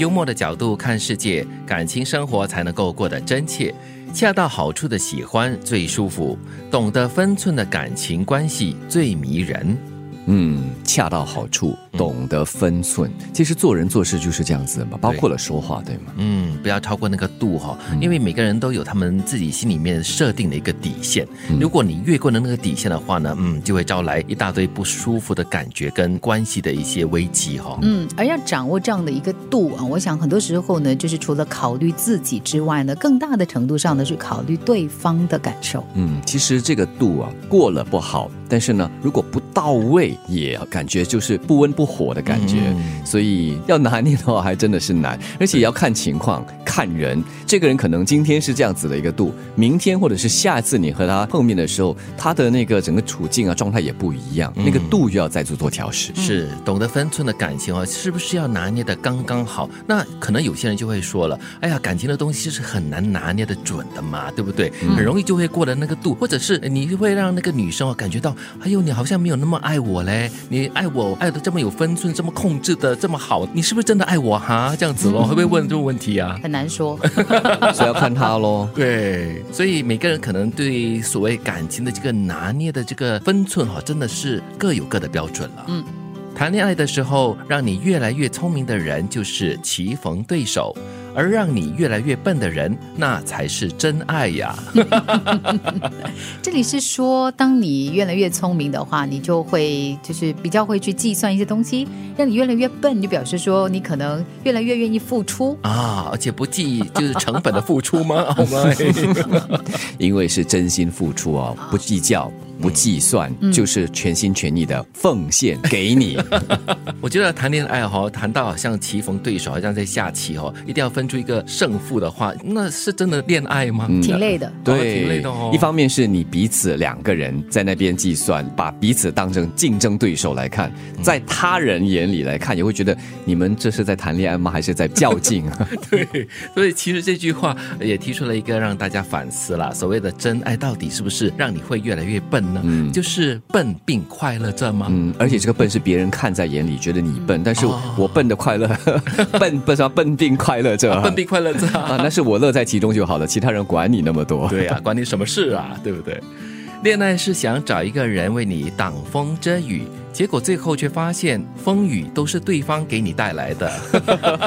幽默的角度看世界，感情生活才能够过得真切。恰到好处的喜欢最舒服，懂得分寸的感情关系最迷人。嗯，恰到好处，懂得分寸。其实做人做事就是这样子的嘛，包括了说话，对吗？嗯，不要超过那个度哈，因为每个人都有他们自己心里面设定的一个底线。如果你越过了那个底线的话呢，嗯，就会招来一大堆不舒服的感觉跟关系的一些危机哈。嗯，而要掌握这样的一个度啊，我想很多时候呢，就是除了考虑自己之外呢，更大的程度上呢，是考虑对方的感受。嗯，其实这个度啊，过了不好。但是呢，如果不到位，也感觉就是不温不火的感觉，所以要拿捏的话，还真的是难，而且要看情况、看人。这个人可能今天是这样子的一个度，明天或者是下一次你和他碰面的时候，他的那个整个处境啊、状态也不一样，那个度又要再做做调试。是懂得分寸的感情啊，是不是要拿捏的刚刚好？那可能有些人就会说了，哎呀，感情的东西是很难拿捏的准的嘛，对不对？很容易就会过了那个度，或者是你会让那个女生啊感觉到。哎呦，你好像没有那么爱我嘞！你爱我爱的这么有分寸，这么控制的这么好，你是不是真的爱我哈？这样子咯，会不会问这种问题啊？很难说，所以要看他咯。对，所以每个人可能对所谓感情的这个拿捏的这个分寸哈，真的是各有各的标准了。嗯，谈恋爱的时候，让你越来越聪明的人就是棋逢对手。而让你越来越笨的人，那才是真爱呀！这里是说，当你越来越聪明的话，你就会就是比较会去计算一些东西；让你越来越笨，就表示说你可能越来越愿意付出啊，而且不计就是成本的付出吗？因为是真心付出啊，不计较。不计算就是全心全意的奉献给你。我觉得谈恋爱哈，谈到好像棋逢对手，好像在下棋哦，一定要分出一个胜负的话，那是真的恋爱吗？挺累的，对，挺累的哦。一方面是你彼此两个人在那边计算，把彼此当成竞争对手来看，在他人眼里来看，也会觉得你们这是在谈恋爱吗？还是在较劲？对，所以其实这句话也提出了一个让大家反思了：所谓的真爱到底是不是让你会越来越笨？嗯，就是笨并快乐着吗？嗯，而且这个笨是别人看在眼里，觉得你笨，但是我笨的快乐，笨笨什么笨并快乐着，笨并快乐着啊，那是我乐在其中就好了，其他人管你那么多？对啊，管你什么事啊，对不对？恋爱是想找一个人为你挡风遮雨。结果最后却发现风雨都是对方给你带来的，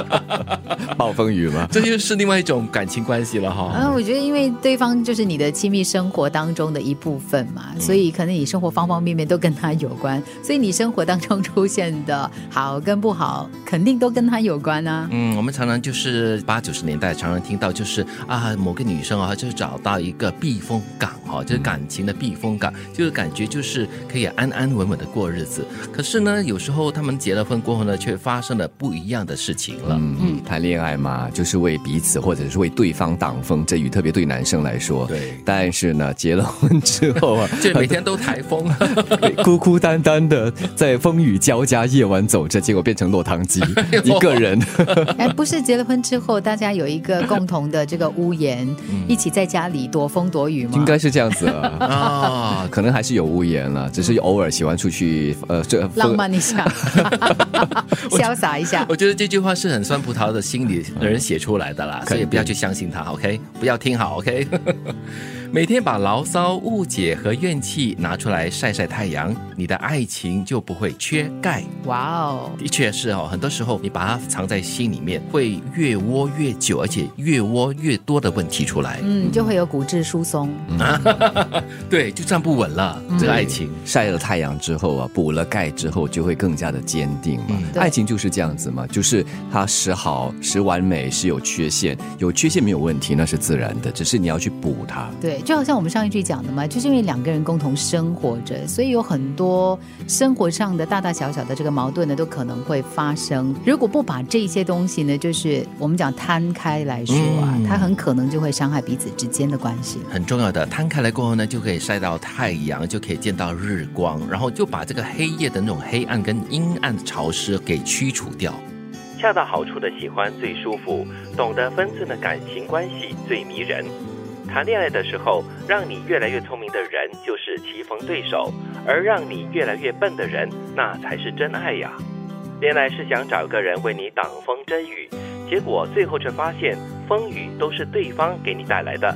暴风雨吗？这就是另外一种感情关系了哈。啊，我觉得因为对方就是你的亲密生活当中的一部分嘛，所以可能你生活方方面面都跟他有关，所以你生活当中出现的好跟不好，肯定都跟他有关啊。嗯，我们常常就是八九十年代常常听到，就是啊，某个女生啊，就是找到一个避风港哈，就是感情的避风港，就是感觉就是可以安安稳稳的过日子。可是呢，有时候他们结了婚过后呢，却发生了不一样的事情了。嗯，谈恋爱嘛，就是为彼此或者是为对方挡风遮雨，特别对男生来说。对。但是呢，结了婚之后啊，就每天都台风，孤孤单单的在风雨交加夜晚走着，结果变成落汤鸡一个人。哎，不是结了婚之后，大家有一个共同的这个屋檐，一起在家里躲风躲雨吗？应该是这样子啊，可能还是有屋檐了，只是偶尔喜欢出去。呃，这浪漫一下，潇洒一下。我觉得这句话是很酸葡萄的心理的人写出来的啦，所以不要去相信他，OK？不要听好，OK？每天把牢骚、误解和怨气拿出来晒晒太阳，你的爱情就不会缺钙。哇哦，的确是哦，很多时候你把它藏在心里面，会越窝越久，而且越窝越多的问题出来。嗯，就会有骨质疏松。对，就站不稳了。这个爱情晒了太阳之后啊，补了钙之后，就会更加的坚定嘛。爱情就是这样子嘛，就是它时好时完美，时有缺陷，有缺陷没有问题，那是自然的，只是你要去补它。对。就好像我们上一句讲的嘛，就是因为两个人共同生活着，所以有很多生活上的大大小小的这个矛盾呢，都可能会发生。如果不把这些东西呢，就是我们讲摊开来说啊，它很可能就会伤害彼此之间的关系。很重要的，摊开来过后呢，就可以晒到太阳，就可以见到日光，然后就把这个黑夜的那种黑暗跟阴暗的潮湿给驱除掉。恰到好处的喜欢最舒服，懂得分寸的感情关系最迷人。谈恋爱的时候，让你越来越聪明的人就是棋逢对手，而让你越来越笨的人，那才是真爱呀。恋爱是想找个人为你挡风遮雨，结果最后却发现风雨都是对方给你带来的。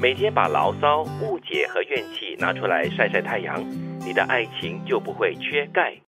每天把牢骚、误解和怨气拿出来晒晒太阳，你的爱情就不会缺钙。